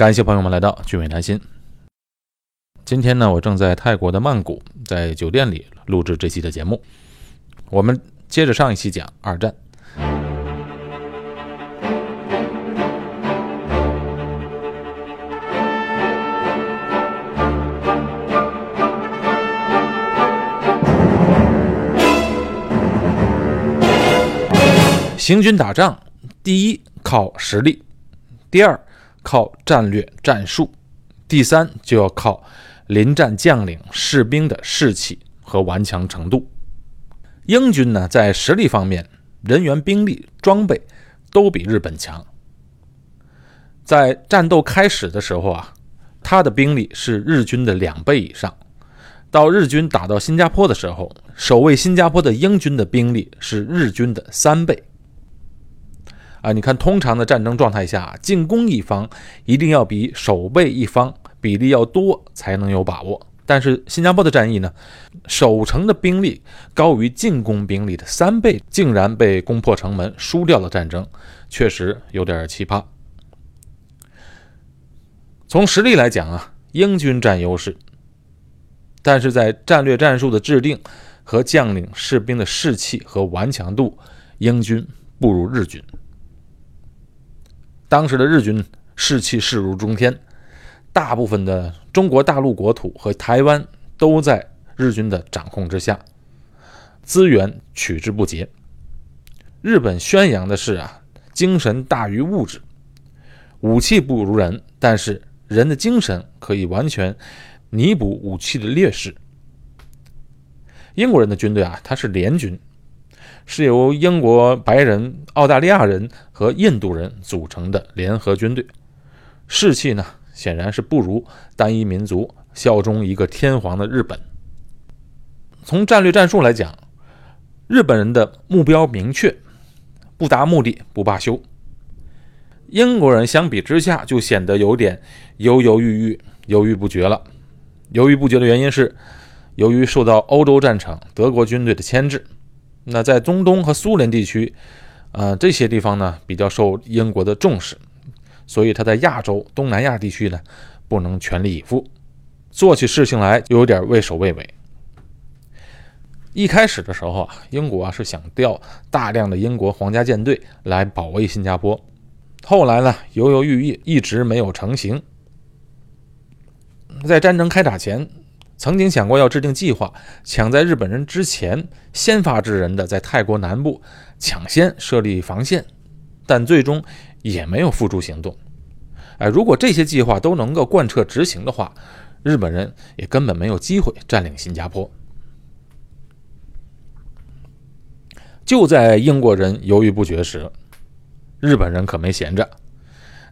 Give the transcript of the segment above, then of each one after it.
感谢朋友们来到聚美谈心。今天呢，我正在泰国的曼谷，在酒店里录制这期的节目。我们接着上一期讲二战。行军打仗，第一靠实力，第二靠战略战术，第三就要靠临战将领士兵的士气和顽强程度。英军呢，在实力方面，人员、兵力、装备都比日本强。在战斗开始的时候啊，他的兵力是日军的两倍以上。到日军打到新加坡的时候，守卫新加坡的英军的兵力是日军的三倍。啊，你看，通常的战争状态下，进攻一方一定要比守备一方比例要多，才能有把握。但是新加坡的战役呢，守城的兵力高于进攻兵力的三倍，竟然被攻破城门，输掉了战争，确实有点奇葩。从实力来讲啊，英军占优势，但是在战略战术的制定和将领士兵的士气和顽强度，英军不如日军。当时的日军士气势如中天，大部分的中国大陆国土和台湾都在日军的掌控之下，资源取之不竭。日本宣扬的是啊，精神大于物质，武器不如人，但是人的精神可以完全弥补武器的劣势。英国人的军队啊，它是联军。是由英国白人、澳大利亚人和印度人组成的联合军队，士气呢显然是不如单一民族效忠一个天皇的日本。从战略战术来讲，日本人的目标明确，不达目的不罢休。英国人相比之下就显得有点犹犹豫豫、犹豫不决了。犹豫不决的原因是，由于受到欧洲战场德国军队的牵制。那在中东和苏联地区，呃，这些地方呢比较受英国的重视，所以他在亚洲、东南亚地区呢不能全力以赴，做起事情来就有点畏首畏尾。一开始的时候啊，英国啊是想调大量的英国皇家舰队来保卫新加坡，后来呢犹犹豫豫，一直没有成型。在战争开打前。曾经想过要制定计划，抢在日本人之前先发制人的在泰国南部抢先设立防线，但最终也没有付诸行动。哎，如果这些计划都能够贯彻执行的话，日本人也根本没有机会占领新加坡。就在英国人犹豫不决时，日本人可没闲着，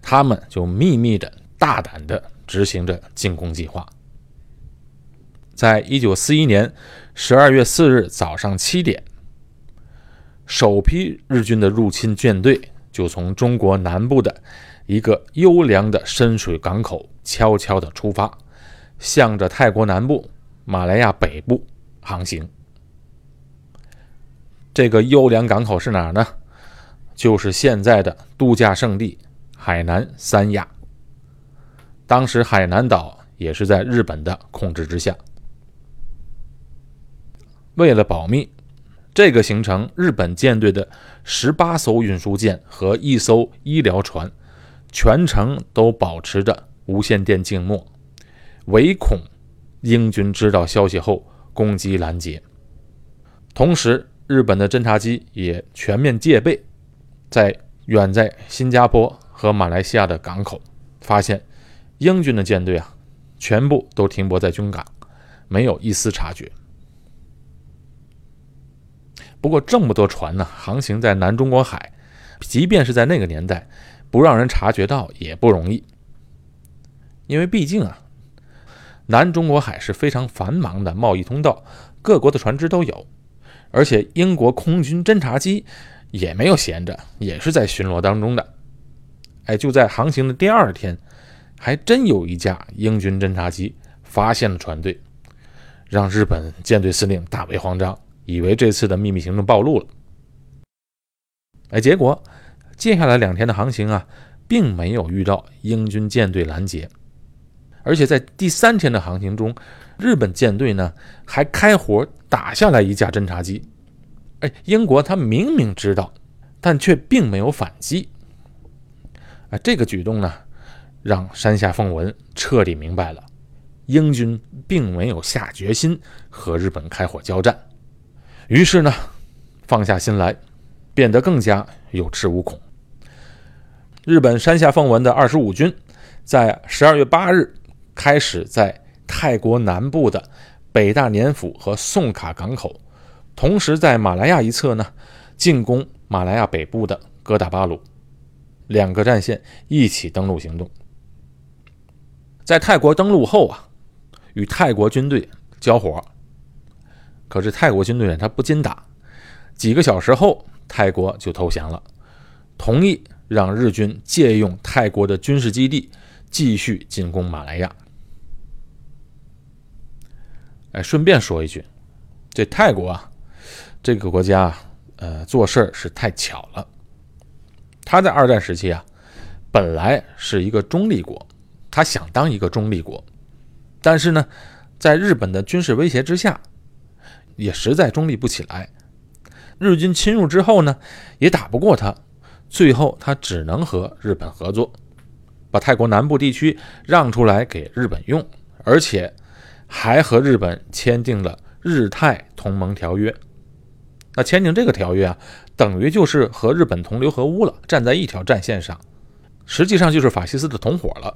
他们就秘密的、大胆的执行着进攻计划。在一九四一年十二月四日早上七点，首批日军的入侵舰队就从中国南部的一个优良的深水港口悄悄地出发，向着泰国南部、马来亚北部航行。这个优良港口是哪儿呢？就是现在的度假胜地海南三亚。当时海南岛也是在日本的控制之下。为了保密，这个行程日本舰队的十八艘运输舰和一艘医疗船，全程都保持着无线电静默，唯恐英军知道消息后攻击拦截。同时，日本的侦察机也全面戒备，在远在新加坡和马来西亚的港口，发现英军的舰队啊，全部都停泊在军港，没有一丝察觉。不过这么多船呢，航行在南中国海，即便是在那个年代，不让人察觉到也不容易。因为毕竟啊，南中国海是非常繁忙的贸易通道，各国的船只都有，而且英国空军侦察机也没有闲着，也是在巡逻当中的。哎，就在航行的第二天，还真有一架英军侦察机发现了船队，让日本舰队司令大为慌张。以为这次的秘密行动暴露了，哎，结果接下来两天的航行啊，并没有遇到英军舰队拦截，而且在第三天的航行中，日本舰队呢还开火打下来一架侦察机。哎，英国他明明知道，但却并没有反击。啊，这个举动呢，让山下奉文彻底明白了，英军并没有下决心和日本开火交战。于是呢，放下心来，变得更加有恃无恐。日本山下奉文的二十五军，在十二月八日开始在泰国南部的北大年府和宋卡港口，同时在马来亚一侧呢进攻马来亚北部的哥打巴鲁，两个战线一起登陆行动。在泰国登陆后啊，与泰国军队交火。可是泰国军队他不禁打，几个小时后，泰国就投降了，同意让日军借用泰国的军事基地继续进攻马来亚。哎，顺便说一句，这泰国啊，这个国家啊呃做事是太巧了。他在二战时期啊，本来是一个中立国，他想当一个中立国，但是呢，在日本的军事威胁之下。也实在中立不起来，日军侵入之后呢，也打不过他，最后他只能和日本合作，把泰国南部地区让出来给日本用，而且还和日本签订了日泰同盟条约。那签订这个条约啊，等于就是和日本同流合污了，站在一条战线上，实际上就是法西斯的同伙了。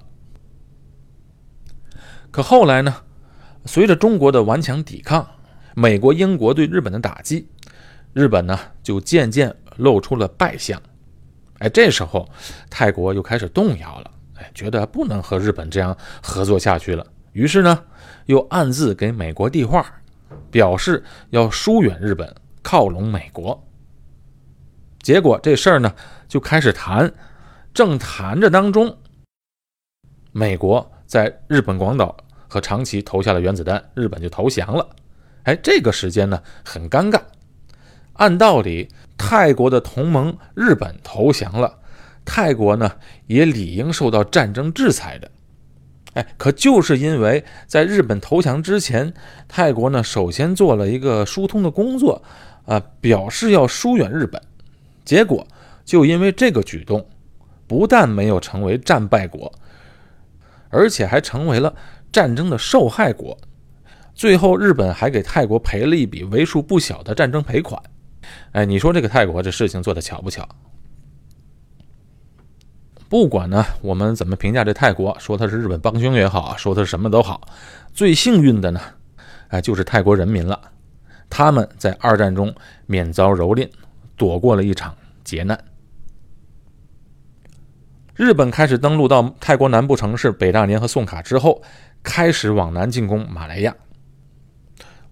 可后来呢，随着中国的顽强抵抗。美国、英国对日本的打击，日本呢就渐渐露出了败相。哎，这时候泰国又开始动摇了，哎，觉得不能和日本这样合作下去了。于是呢，又暗自给美国递话，表示要疏远日本，靠拢美国。结果这事儿呢就开始谈，正谈着当中，美国在日本广岛和长崎投下了原子弹，日本就投降了。哎，这个时间呢很尴尬。按道理，泰国的同盟日本投降了，泰国呢也理应受到战争制裁的。哎，可就是因为在日本投降之前，泰国呢首先做了一个疏通的工作，啊，表示要疏远日本。结果就因为这个举动，不但没有成为战败国，而且还成为了战争的受害国。最后，日本还给泰国赔了一笔为数不小的战争赔款。哎，你说这个泰国这事情做的巧不巧？不管呢，我们怎么评价这泰国，说他是日本帮凶也好，说他什么都好，最幸运的呢，哎，就是泰国人民了。他们在二战中免遭蹂躏，躲过了一场劫难。日本开始登陆到泰国南部城市北大年和宋卡之后，开始往南进攻马来亚。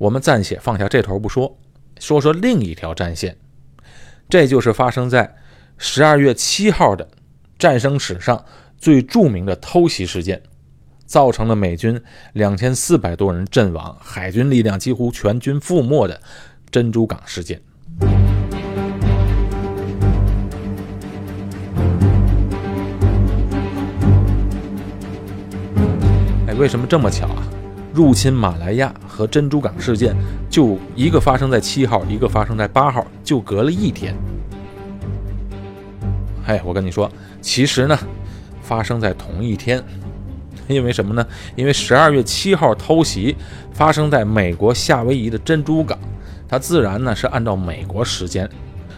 我们暂且放下这头不说，说说另一条战线，这就是发生在十二月七号的战争史上最著名的偷袭事件，造成了美军两千四百多人阵亡，海军力量几乎全军覆没的珍珠港事件。哎，为什么这么巧啊？入侵马来亚和珍珠港事件，就一个发生在七号，一个发生在八号，就隔了一天。哎，我跟你说，其实呢，发生在同一天，因为什么呢？因为十二月七号偷袭发生在美国夏威夷的珍珠港，它自然呢是按照美国时间，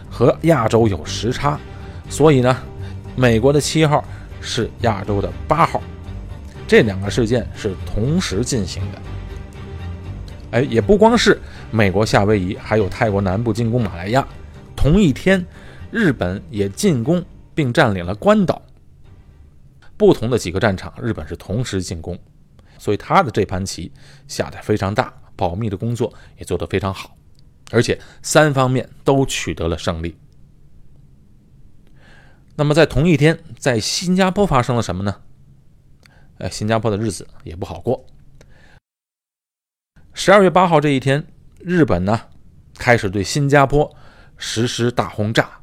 和亚洲有时差，所以呢，美国的七号是亚洲的八号。这两个事件是同时进行的，哎，也不光是美国夏威夷，还有泰国南部进攻马来亚。同一天，日本也进攻并占领了关岛。不同的几个战场，日本是同时进攻，所以他的这盘棋下得非常大，保密的工作也做得非常好，而且三方面都取得了胜利。那么在同一天，在新加坡发生了什么呢？哎，新加坡的日子也不好过。十二月八号这一天，日本呢开始对新加坡实施大轰炸。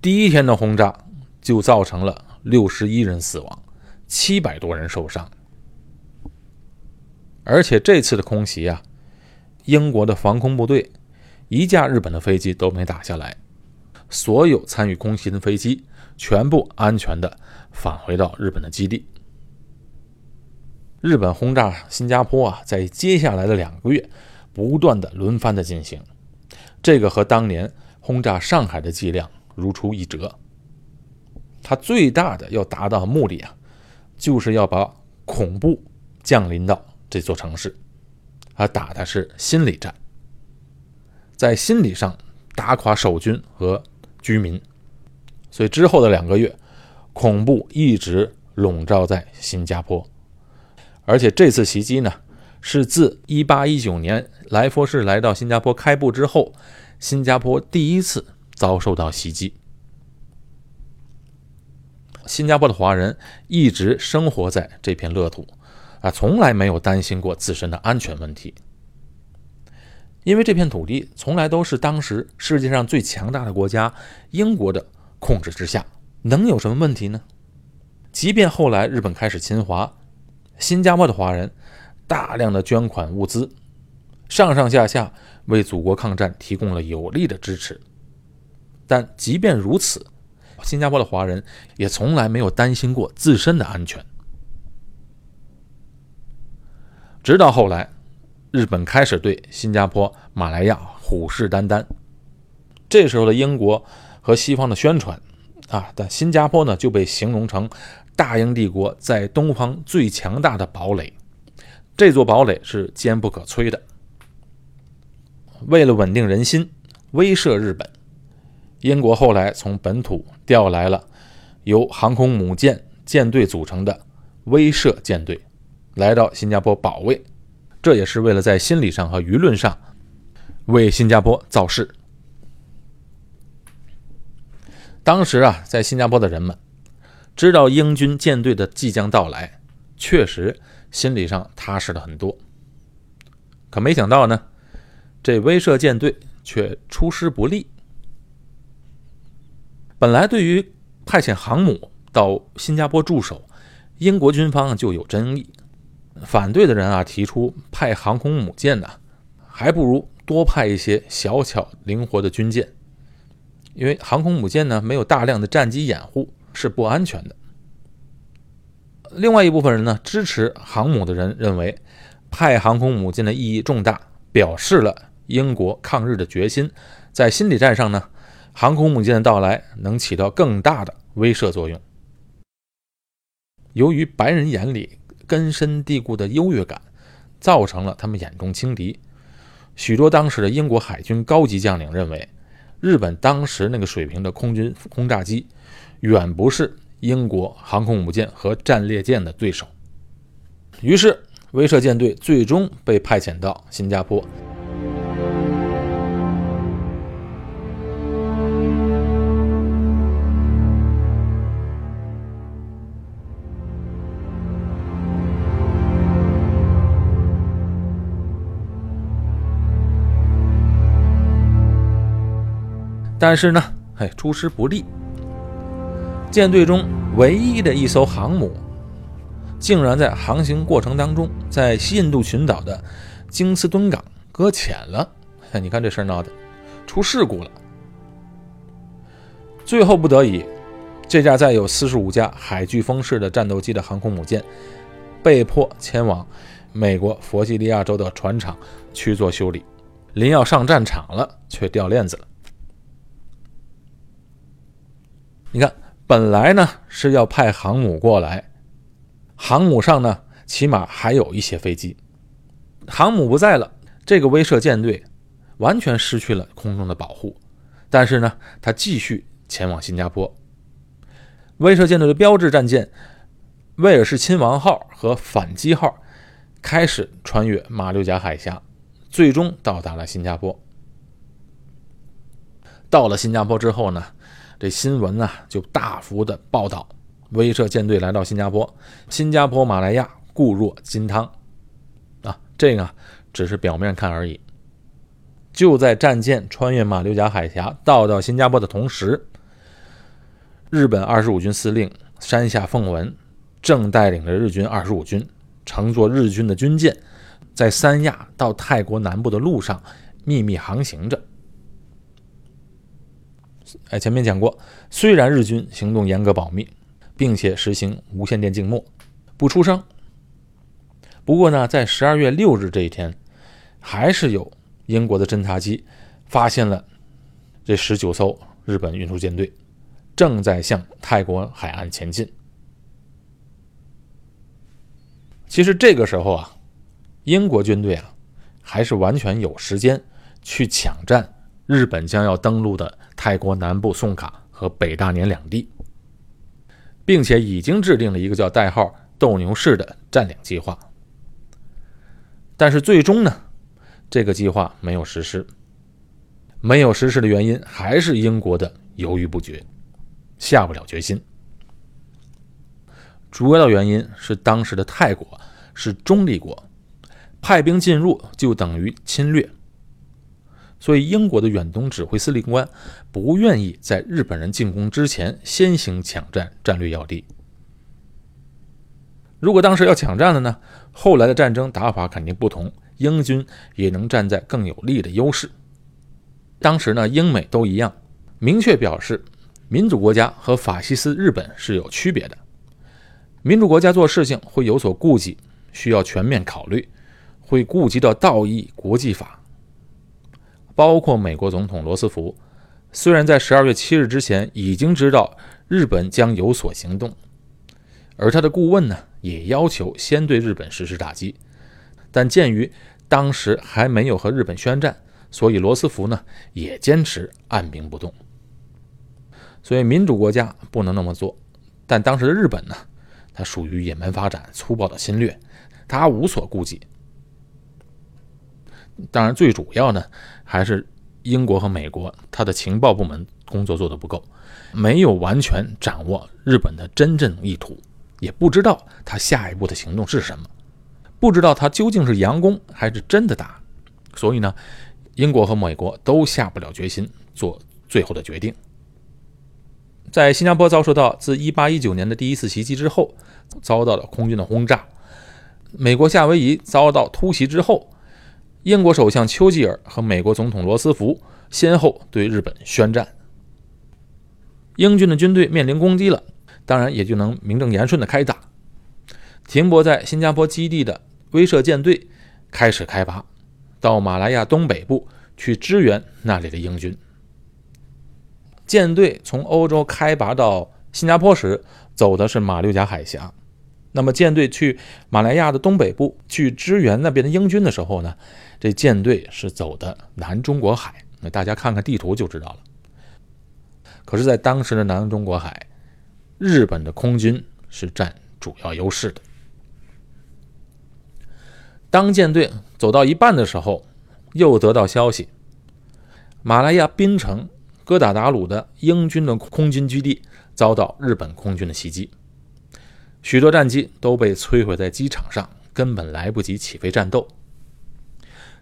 第一天的轰炸就造成了六十一人死亡，七百多人受伤。而且这次的空袭啊，英国的防空部队一架日本的飞机都没打下来，所有参与空袭的飞机全部安全的返回到日本的基地。日本轰炸新加坡啊，在接下来的两个月不断的轮番的进行，这个和当年轰炸上海的剂量如出一辙。它最大的要达到目的啊，就是要把恐怖降临到这座城市，它打的是心理战，在心理上打垮守军和居民。所以之后的两个月，恐怖一直笼罩在新加坡。而且这次袭击呢，是自1819年莱佛士来到新加坡开埠之后，新加坡第一次遭受到袭击。新加坡的华人一直生活在这片乐土，啊，从来没有担心过自身的安全问题，因为这片土地从来都是当时世界上最强大的国家英国的控制之下，能有什么问题呢？即便后来日本开始侵华，新加坡的华人大量的捐款物资，上上下下为祖国抗战提供了有力的支持，但即便如此。新加坡的华人也从来没有担心过自身的安全，直到后来，日本开始对新加坡、马来亚虎视眈眈。这时候的英国和西方的宣传啊，但新加坡呢就被形容成大英帝国在东方最强大的堡垒，这座堡垒是坚不可摧的。为了稳定人心，威慑日本。英国后来从本土调来了由航空母舰舰队组成的威慑舰队，来到新加坡保卫，这也是为了在心理上和舆论上为新加坡造势。当时啊，在新加坡的人们知道英军舰队的即将到来，确实心理上踏实了很多。可没想到呢，这威慑舰队却出师不利。本来对于派遣航母到新加坡驻守，英国军方就有争议。反对的人啊提出派航空母舰呢，还不如多派一些小巧灵活的军舰，因为航空母舰呢没有大量的战机掩护是不安全的。另外一部分人呢支持航母的人认为，派航空母舰的意义重大，表示了英国抗日的决心，在心理战上呢。航空母舰的到来能起到更大的威慑作用。由于白人眼里根深蒂固的优越感，造成了他们眼中轻敌。许多当时的英国海军高级将领认为，日本当时那个水平的空军轰炸机，远不是英国航空母舰和战列舰的对手。于是，威慑舰队最终被派遣到新加坡。但是呢，哎，出师不利。舰队中唯一的一艘航母，竟然在航行过程当中，在西印度群岛的金斯敦港搁浅了。哎，你看这事儿闹的，出事故了。最后不得已，这架载有四十五架海飓风式的战斗机的航空母舰，被迫迁往美国佛吉利亚州的船厂去做修理。临要上战场了，却掉链子了。你看，本来呢是要派航母过来，航母上呢起码还有一些飞机，航母不在了，这个威慑舰队完全失去了空中的保护。但是呢，他继续前往新加坡。威慑舰队的标志战舰威尔士亲王号和反击号开始穿越马六甲海峡，最终到达了新加坡。到了新加坡之后呢？这新闻啊，就大幅的报道，威慑舰队来到新加坡，新加坡、马来亚固若金汤，啊，这个只是表面看而已。就在战舰穿越马六甲海峡到到新加坡的同时，日本二十五军司令山下奉文正带领着日军二十五军，乘坐日军的军舰，在三亚到泰国南部的路上秘密航行着。哎，前面讲过，虽然日军行动严格保密，并且实行无线电静默，不出声。不过呢，在十二月六日这一天，还是有英国的侦察机发现了这十九艘日本运输舰队正在向泰国海岸前进。其实这个时候啊，英国军队啊，还是完全有时间去抢占日本将要登陆的泰国南部宋卡和北大年两地，并且已经制定了一个叫代号“斗牛士”的占领计划。但是最终呢，这个计划没有实施。没有实施的原因还是英国的犹豫不决，下不了决心。主要原因是当时的泰国是中立国，派兵进入就等于侵略，所以英国的远东指挥司令官不愿意在日本人进攻之前先行抢占战略要地。如果当时要抢占了呢？后来的战争打法肯定不同，英军也能站在更有利的优势。当时呢，英美都一样，明确表示民主国家和法西斯日本是有区别的。民主国家做事情会有所顾忌，需要全面考虑，会顾及到道义、国际法。包括美国总统罗斯福，虽然在十二月七日之前已经知道日本将有所行动。而他的顾问呢，也要求先对日本实施打击，但鉴于当时还没有和日本宣战，所以罗斯福呢也坚持按兵不动。所以民主国家不能那么做，但当时的日本呢，它属于野蛮发展、粗暴的侵略，他无所顾忌。当然，最主要呢还是英国和美国，他的情报部门工作做得不够，没有完全掌握日本的真正意图。也不知道他下一步的行动是什么，不知道他究竟是佯攻还是真的打，所以呢，英国和美国都下不了决心做最后的决定。在新加坡遭受到自1819年的第一次袭击之后，遭到了空军的轰炸；美国夏威夷遭到突袭之后，英国首相丘吉尔和美国总统罗斯福先后对日本宣战，英军的军队面临攻击了。当然也就能名正言顺的开打。停泊在新加坡基地的威慑舰队开始开拔，到马来亚东北部去支援那里的英军。舰队从欧洲开拔到新加坡时，走的是马六甲海峡。那么舰队去马来亚的东北部去支援那边的英军的时候呢，这舰队是走的南中国海。那大家看看地图就知道了。可是，在当时的南中国海。日本的空军是占主要优势的。当舰队走到一半的时候，又得到消息，马来亚槟城哥打达鲁的英军的空军基地遭到日本空军的袭击，许多战机都被摧毁在机场上，根本来不及起飞战斗。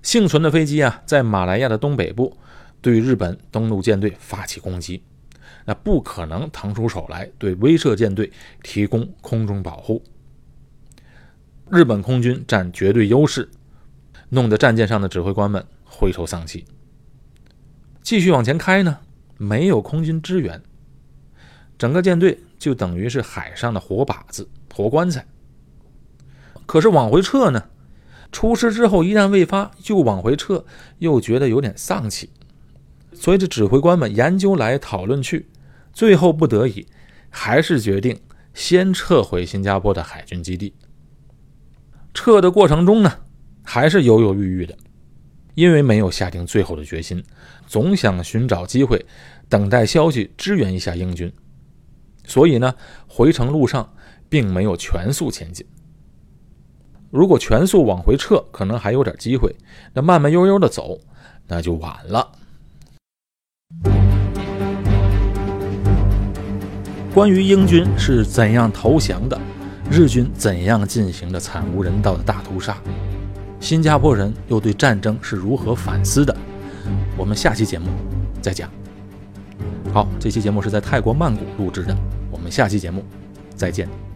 幸存的飞机啊，在马来亚的东北部对日本登陆舰队发起攻击。那不可能腾出手来对威慑舰队提供空中保护。日本空军占绝对优势，弄得战舰上的指挥官们灰头丧气。继续往前开呢，没有空军支援，整个舰队就等于是海上的活靶子、活棺材。可是往回撤呢，出师之后一旦未发就往回撤，又觉得有点丧气。所以这指挥官们研究来讨论去。最后不得已，还是决定先撤回新加坡的海军基地。撤的过程中呢，还是犹犹豫豫的，因为没有下定最后的决心，总想寻找机会，等待消息支援一下英军。所以呢，回程路上并没有全速前进。如果全速往回撤，可能还有点机会；那慢慢悠悠的走，那就晚了。关于英军是怎样投降的，日军怎样进行的惨无人道的大屠杀，新加坡人又对战争是如何反思的，我们下期节目再讲。好，这期节目是在泰国曼谷录制的，我们下期节目再见。